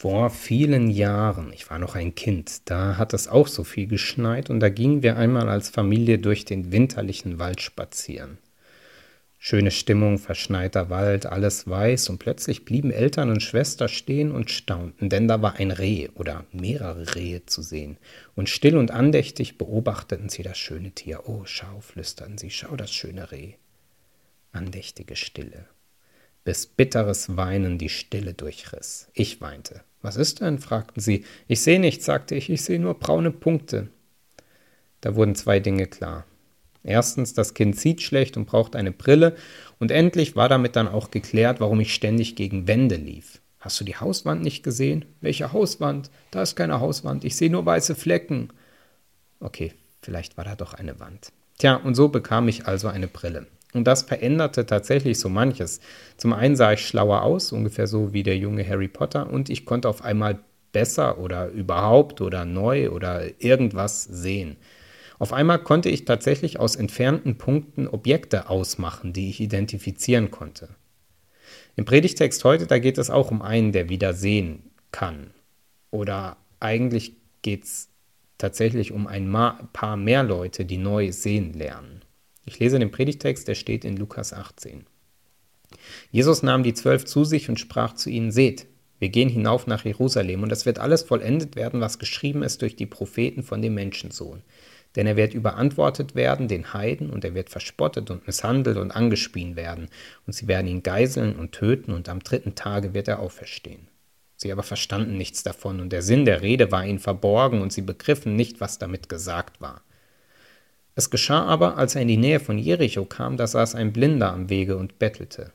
Vor vielen Jahren, ich war noch ein Kind, da hat es auch so viel geschneit und da gingen wir einmal als Familie durch den winterlichen Wald spazieren. Schöne Stimmung, verschneiter Wald, alles weiß und plötzlich blieben Eltern und Schwester stehen und staunten, denn da war ein Reh oder mehrere Rehe zu sehen. Und still und andächtig beobachteten sie das schöne Tier. Oh, schau, flüsterten sie, schau das schöne Reh. Andächtige Stille bis bitteres Weinen die Stille durchriss. Ich weinte. Was ist denn? fragten sie. Ich sehe nichts, sagte ich, ich sehe nur braune Punkte. Da wurden zwei Dinge klar. Erstens, das Kind sieht schlecht und braucht eine Brille, und endlich war damit dann auch geklärt, warum ich ständig gegen Wände lief. Hast du die Hauswand nicht gesehen? Welche Hauswand? Da ist keine Hauswand, ich sehe nur weiße Flecken. Okay, vielleicht war da doch eine Wand. Tja, und so bekam ich also eine Brille. Und das veränderte tatsächlich so manches. Zum einen sah ich schlauer aus, ungefähr so wie der junge Harry Potter, und ich konnte auf einmal besser oder überhaupt oder neu oder irgendwas sehen. Auf einmal konnte ich tatsächlich aus entfernten Punkten Objekte ausmachen, die ich identifizieren konnte. Im Predigtext heute, da geht es auch um einen, der wieder sehen kann. Oder eigentlich geht es tatsächlich um ein paar mehr Leute, die neu sehen lernen. Ich lese den Predigtext, der steht in Lukas 18. Jesus nahm die Zwölf zu sich und sprach zu ihnen, Seht, wir gehen hinauf nach Jerusalem, und es wird alles vollendet werden, was geschrieben ist durch die Propheten von dem Menschensohn. Denn er wird überantwortet werden den Heiden, und er wird verspottet und misshandelt und angespien werden, und sie werden ihn geiseln und töten, und am dritten Tage wird er auferstehen. Sie aber verstanden nichts davon, und der Sinn der Rede war ihnen verborgen, und sie begriffen nicht, was damit gesagt war. Es geschah aber, als er in die Nähe von Jericho kam, da saß ein Blinder am Wege und bettelte.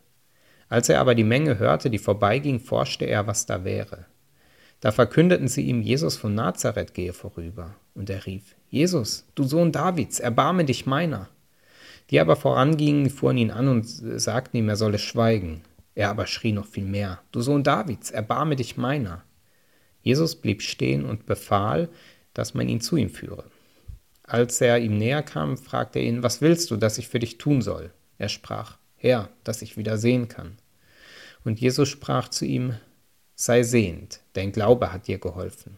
Als er aber die Menge hörte, die vorbeiging, forschte er, was da wäre. Da verkündeten sie ihm, Jesus von Nazareth gehe vorüber. Und er rief, Jesus, du Sohn Davids, erbarme dich meiner. Die aber vorangingen, fuhren ihn an und sagten ihm, er solle schweigen. Er aber schrie noch viel mehr, du Sohn Davids, erbarme dich meiner. Jesus blieb stehen und befahl, dass man ihn zu ihm führe. Als er ihm näher kam, fragte er ihn, was willst du, dass ich für dich tun soll? Er sprach, Herr, dass ich wieder sehen kann. Und Jesus sprach zu ihm, sei sehend, dein Glaube hat dir geholfen.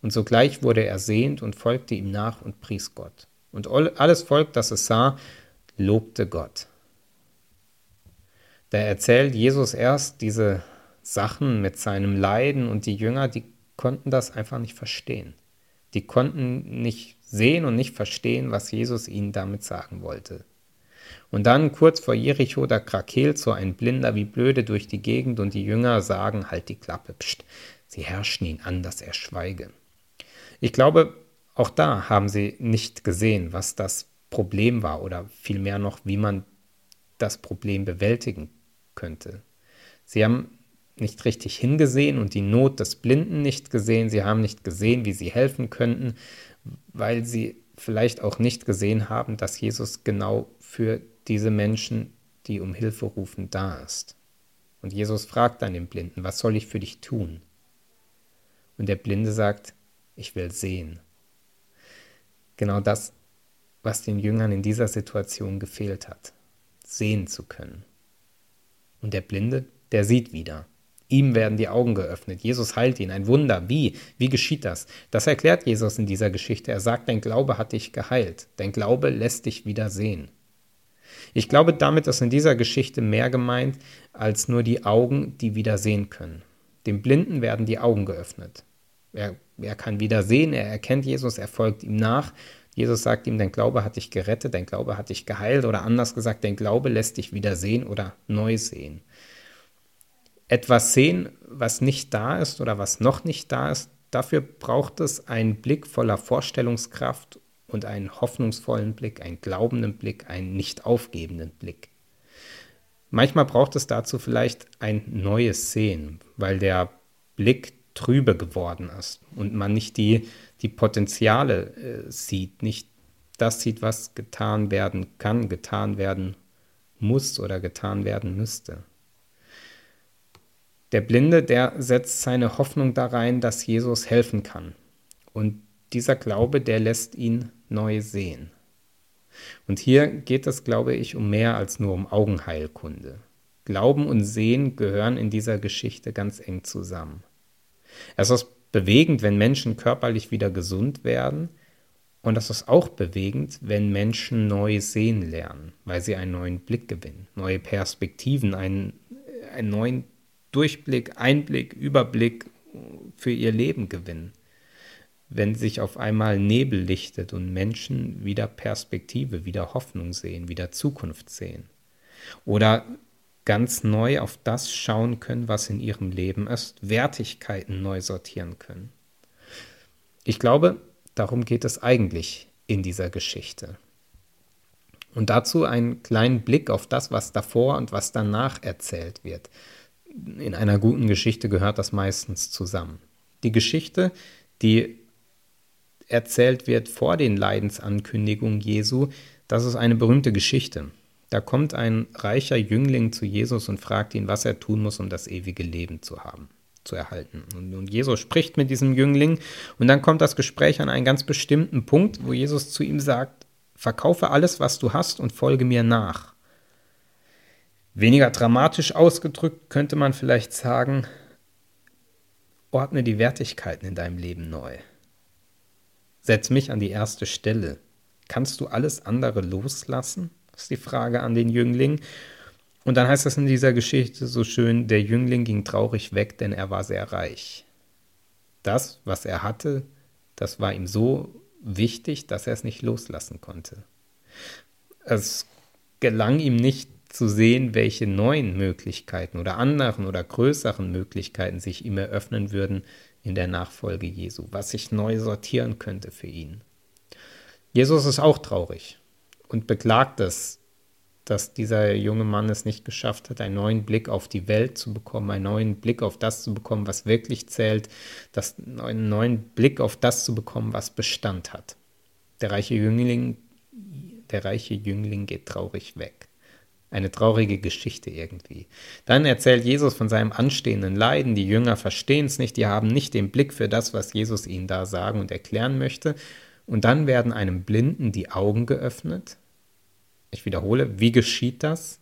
Und sogleich wurde er sehend und folgte ihm nach und pries Gott. Und alles Volk, das es sah, lobte Gott. Da erzählt Jesus erst diese Sachen mit seinem Leiden und die Jünger, die konnten das einfach nicht verstehen. Die konnten nicht sehen und nicht verstehen, was Jesus ihnen damit sagen wollte. Und dann kurz vor Jericho, da krakeelt so ein Blinder wie blöde durch die Gegend und die Jünger sagen, halt die Klappe, pst. Sie herrschen ihn an, dass er schweige. Ich glaube, auch da haben sie nicht gesehen, was das Problem war oder vielmehr noch, wie man das Problem bewältigen könnte. Sie haben nicht richtig hingesehen und die Not des Blinden nicht gesehen. Sie haben nicht gesehen, wie sie helfen könnten weil sie vielleicht auch nicht gesehen haben, dass Jesus genau für diese Menschen, die um Hilfe rufen, da ist. Und Jesus fragt dann den Blinden, was soll ich für dich tun? Und der Blinde sagt, ich will sehen. Genau das, was den Jüngern in dieser Situation gefehlt hat, sehen zu können. Und der Blinde, der sieht wieder. Ihm werden die Augen geöffnet. Jesus heilt ihn. Ein Wunder. Wie? Wie geschieht das? Das erklärt Jesus in dieser Geschichte. Er sagt, dein Glaube hat dich geheilt. Dein Glaube lässt dich wieder sehen. Ich glaube, damit ist in dieser Geschichte mehr gemeint als nur die Augen, die wieder sehen können. Dem Blinden werden die Augen geöffnet. Er, er kann wieder sehen, er erkennt Jesus, er folgt ihm nach. Jesus sagt ihm, dein Glaube hat dich gerettet, dein Glaube hat dich geheilt oder anders gesagt, dein Glaube lässt dich wieder sehen oder neu sehen etwas sehen, was nicht da ist oder was noch nicht da ist, dafür braucht es einen Blick voller Vorstellungskraft und einen hoffnungsvollen Blick, einen glaubenden Blick, einen nicht aufgebenden Blick. Manchmal braucht es dazu vielleicht ein neues Sehen, weil der Blick trübe geworden ist und man nicht die, die Potenziale äh, sieht, nicht das sieht, was getan werden kann, getan werden muss oder getan werden müsste. Der Blinde, der setzt seine Hoffnung da rein, dass Jesus helfen kann. Und dieser Glaube, der lässt ihn neu sehen. Und hier geht es, glaube ich, um mehr als nur um Augenheilkunde. Glauben und Sehen gehören in dieser Geschichte ganz eng zusammen. Es ist bewegend, wenn Menschen körperlich wieder gesund werden. Und es ist auch bewegend, wenn Menschen neu sehen lernen, weil sie einen neuen Blick gewinnen, neue Perspektiven, einen, einen neuen Durchblick, Einblick, Überblick für ihr Leben gewinnen. Wenn sich auf einmal Nebel lichtet und Menschen wieder Perspektive, wieder Hoffnung sehen, wieder Zukunft sehen. Oder ganz neu auf das schauen können, was in ihrem Leben ist, Wertigkeiten neu sortieren können. Ich glaube, darum geht es eigentlich in dieser Geschichte. Und dazu einen kleinen Blick auf das, was davor und was danach erzählt wird. In einer guten Geschichte gehört das meistens zusammen. Die Geschichte, die erzählt wird vor den Leidensankündigungen Jesu, das ist eine berühmte Geschichte. Da kommt ein reicher Jüngling zu Jesus und fragt ihn, was er tun muss, um das ewige Leben zu haben, zu erhalten. Und, und Jesus spricht mit diesem Jüngling und dann kommt das Gespräch an einen ganz bestimmten Punkt, wo Jesus zu ihm sagt, verkaufe alles, was du hast und folge mir nach. Weniger dramatisch ausgedrückt könnte man vielleicht sagen, ordne die Wertigkeiten in deinem Leben neu. Setz mich an die erste Stelle. Kannst du alles andere loslassen? ist die Frage an den Jüngling. Und dann heißt es in dieser Geschichte so schön, der Jüngling ging traurig weg, denn er war sehr reich. Das, was er hatte, das war ihm so wichtig, dass er es nicht loslassen konnte. Es gelang ihm nicht zu sehen, welche neuen Möglichkeiten oder anderen oder größeren Möglichkeiten sich ihm eröffnen würden in der Nachfolge Jesu, was sich neu sortieren könnte für ihn. Jesus ist auch traurig und beklagt es, dass dieser junge Mann es nicht geschafft hat, einen neuen Blick auf die Welt zu bekommen, einen neuen Blick auf das zu bekommen, was wirklich zählt, das, einen neuen Blick auf das zu bekommen, was Bestand hat. Der reiche Jüngling, der reiche Jüngling geht traurig weg. Eine traurige Geschichte irgendwie. Dann erzählt Jesus von seinem anstehenden Leiden. Die Jünger verstehen es nicht, die haben nicht den Blick für das, was Jesus ihnen da sagen und erklären möchte. Und dann werden einem Blinden die Augen geöffnet. Ich wiederhole, wie geschieht das?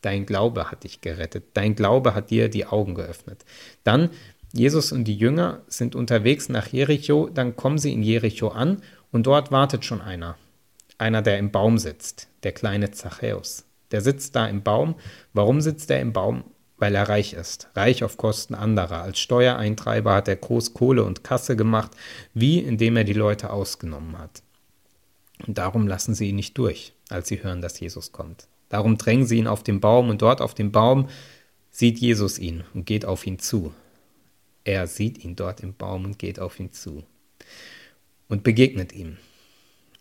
Dein Glaube hat dich gerettet. Dein Glaube hat dir die Augen geöffnet. Dann, Jesus und die Jünger sind unterwegs nach Jericho. Dann kommen sie in Jericho an und dort wartet schon einer. Einer, der im Baum sitzt, der kleine Zachäus. Der sitzt da im Baum. Warum sitzt er im Baum? weil er reich ist, reich auf Kosten anderer. Als Steuereintreiber hat er groß Kohle und Kasse gemacht, wie indem er die Leute ausgenommen hat. Und darum lassen sie ihn nicht durch, als sie hören, dass Jesus kommt. Darum drängen sie ihn auf den Baum und dort auf dem Baum sieht Jesus ihn und geht auf ihn zu. Er sieht ihn dort im Baum und geht auf ihn zu und begegnet ihm.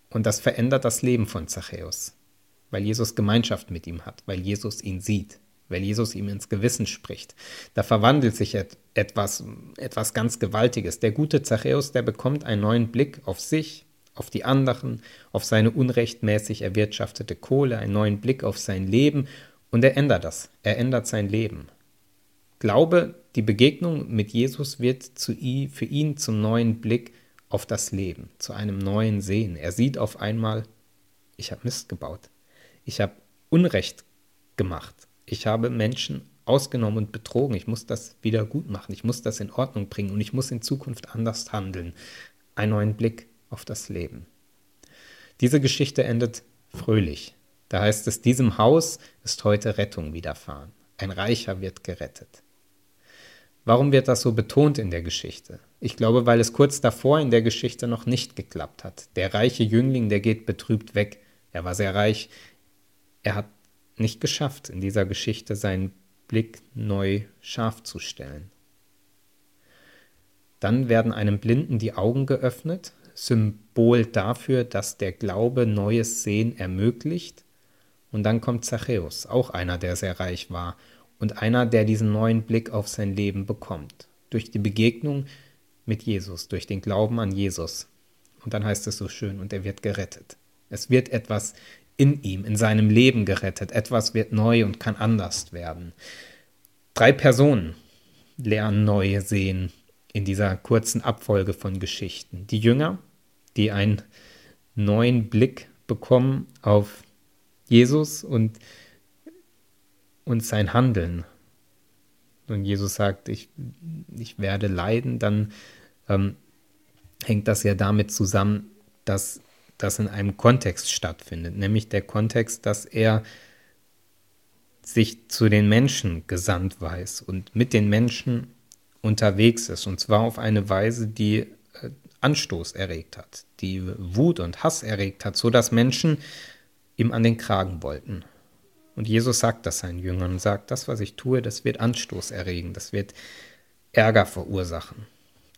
Und das verändert das Leben von Zachäus, weil Jesus Gemeinschaft mit ihm hat, weil Jesus ihn sieht weil Jesus ihm ins Gewissen spricht. Da verwandelt sich etwas, etwas ganz Gewaltiges. Der gute Zachäus, der bekommt einen neuen Blick auf sich, auf die anderen, auf seine unrechtmäßig erwirtschaftete Kohle, einen neuen Blick auf sein Leben und er ändert das. Er ändert sein Leben. Glaube, die Begegnung mit Jesus wird zu für ihn zum neuen Blick auf das Leben, zu einem neuen Sehen. Er sieht auf einmal, ich habe Mist gebaut. Ich habe Unrecht gemacht. Ich habe Menschen ausgenommen und betrogen. Ich muss das wieder gut machen. Ich muss das in Ordnung bringen und ich muss in Zukunft anders handeln. Einen neuen Blick auf das Leben. Diese Geschichte endet fröhlich. Da heißt es, diesem Haus ist heute Rettung widerfahren. Ein Reicher wird gerettet. Warum wird das so betont in der Geschichte? Ich glaube, weil es kurz davor in der Geschichte noch nicht geklappt hat. Der reiche Jüngling, der geht betrübt weg. Er war sehr reich. Er hat nicht geschafft, in dieser Geschichte seinen Blick neu scharf zu stellen. Dann werden einem Blinden die Augen geöffnet, Symbol dafür, dass der Glaube neues Sehen ermöglicht. Und dann kommt Zachäus, auch einer, der sehr reich war und einer, der diesen neuen Blick auf sein Leben bekommt. Durch die Begegnung mit Jesus, durch den Glauben an Jesus. Und dann heißt es so schön, und er wird gerettet. Es wird etwas in ihm, in seinem Leben gerettet. Etwas wird neu und kann anders werden. Drei Personen lernen neu sehen in dieser kurzen Abfolge von Geschichten. Die Jünger, die einen neuen Blick bekommen auf Jesus und, und sein Handeln. und Jesus sagt, ich, ich werde leiden, dann ähm, hängt das ja damit zusammen, dass das in einem Kontext stattfindet, nämlich der Kontext, dass er sich zu den Menschen gesandt weiß und mit den Menschen unterwegs ist, und zwar auf eine Weise, die äh, Anstoß erregt hat, die Wut und Hass erregt hat, sodass Menschen ihm an den Kragen wollten. Und Jesus sagt das seinen Jüngern und sagt, das, was ich tue, das wird Anstoß erregen, das wird Ärger verursachen,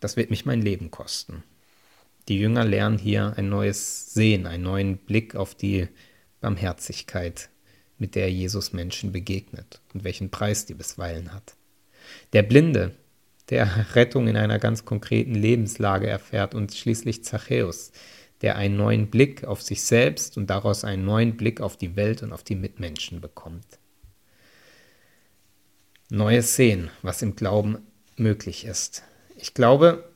das wird mich mein Leben kosten. Die Jünger lernen hier ein neues Sehen, einen neuen Blick auf die Barmherzigkeit, mit der Jesus Menschen begegnet und welchen Preis die bisweilen hat. Der Blinde, der Rettung in einer ganz konkreten Lebenslage erfährt und schließlich Zachäus, der einen neuen Blick auf sich selbst und daraus einen neuen Blick auf die Welt und auf die Mitmenschen bekommt. Neues Sehen, was im Glauben möglich ist. Ich glaube,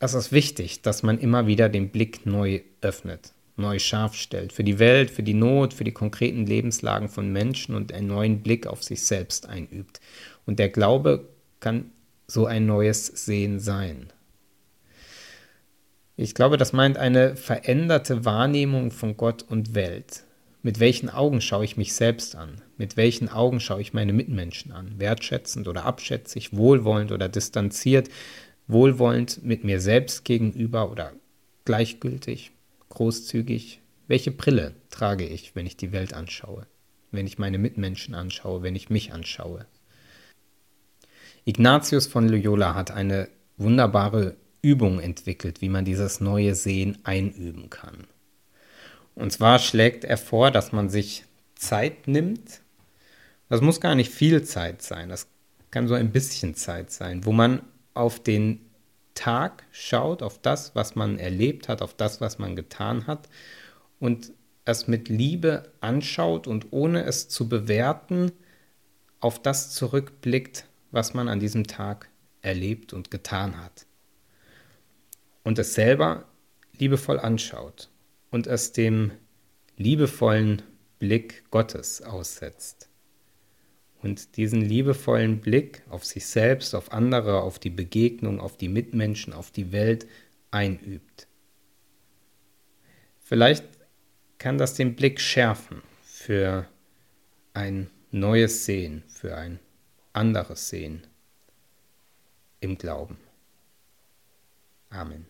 es ist wichtig, dass man immer wieder den Blick neu öffnet, neu scharf stellt, für die Welt, für die Not, für die konkreten Lebenslagen von Menschen und einen neuen Blick auf sich selbst einübt. Und der Glaube kann so ein neues Sehen sein. Ich glaube, das meint eine veränderte Wahrnehmung von Gott und Welt. Mit welchen Augen schaue ich mich selbst an? Mit welchen Augen schaue ich meine Mitmenschen an? Wertschätzend oder abschätzig, wohlwollend oder distanziert, wohlwollend mit mir selbst gegenüber oder gleichgültig, großzügig? Welche Brille trage ich, wenn ich die Welt anschaue, wenn ich meine Mitmenschen anschaue, wenn ich mich anschaue? Ignatius von Loyola hat eine wunderbare Übung entwickelt, wie man dieses neue Sehen einüben kann. Und zwar schlägt er vor, dass man sich Zeit nimmt. Das muss gar nicht viel Zeit sein, das kann so ein bisschen Zeit sein, wo man auf den Tag schaut, auf das, was man erlebt hat, auf das, was man getan hat und es mit Liebe anschaut und ohne es zu bewerten, auf das zurückblickt, was man an diesem Tag erlebt und getan hat und es selber liebevoll anschaut und es dem liebevollen Blick Gottes aussetzt. Und diesen liebevollen Blick auf sich selbst, auf andere, auf die Begegnung, auf die Mitmenschen, auf die Welt einübt. Vielleicht kann das den Blick schärfen für ein neues Sehen, für ein anderes Sehen im Glauben. Amen.